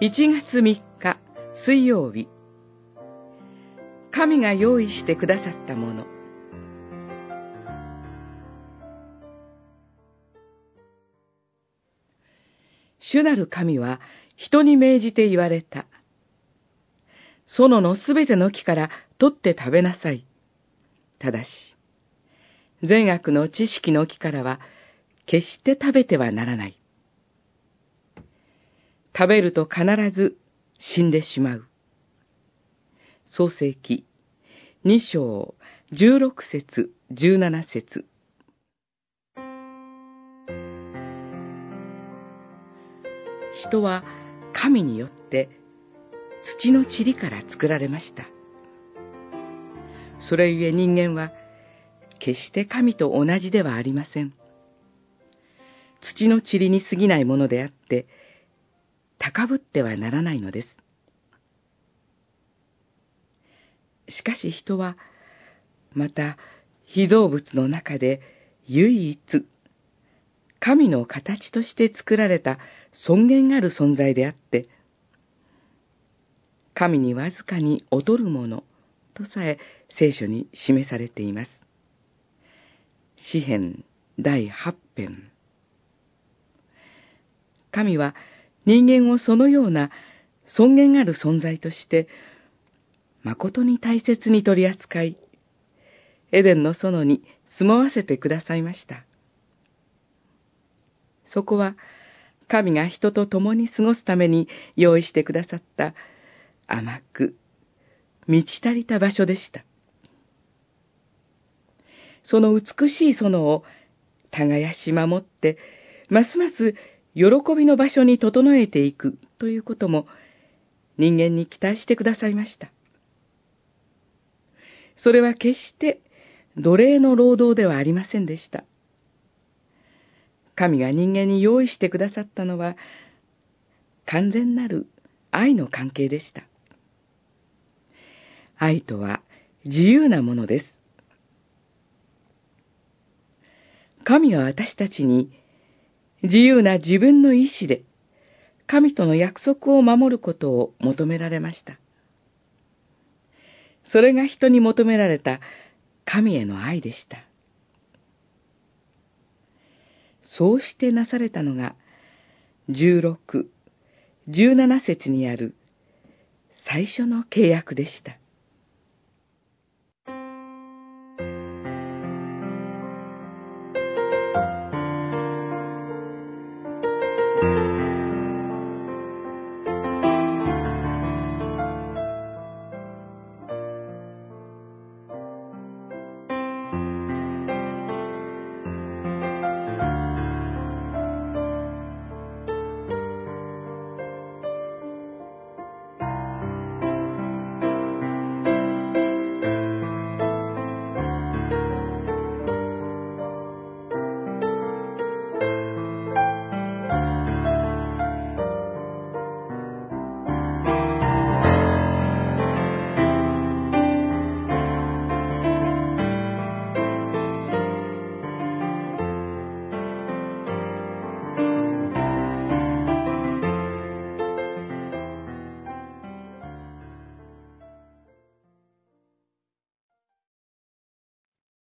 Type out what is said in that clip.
1月3日水曜日神が用意してくださったもの主なる神は人に命じて言われた。園のすべての木から取って食べなさい。ただし、善悪の知識の木からは決して食べてはならない。食べると必ず死んでしまう。創世記二章十六節十七節人は神によって土の塵から作られました。それゆえ人間は決して神と同じではありません。土の塵に過ぎないものであって、高ぶってはならないのです。しかし人は、また、被造物の中で唯一、神の形として作られた尊厳ある存在であって、神にわずかに劣るものとさえ聖書に示されています。詩編第八編。神は人間をそのような尊厳ある存在として、誠に大切に取り扱い、エデンの園に住まわせてくださいました。そこは、神が人と共に過ごすために用意してくださった甘く、満ち足りた場所でした。その美しい園を耕し守って、ますます喜びの場所に整えていくということも人間に期待してくださいました。それは決して奴隷の労働ではありませんでした。神が人間に用意してくださったのは完全なる愛の関係でした。愛とは自由なものです。神が私たちに自由な自分の意志で神との約束を守ることを求められました。それが人に求められた神への愛でした。そうしてなされたのが、16、17節にある最初の契約でした。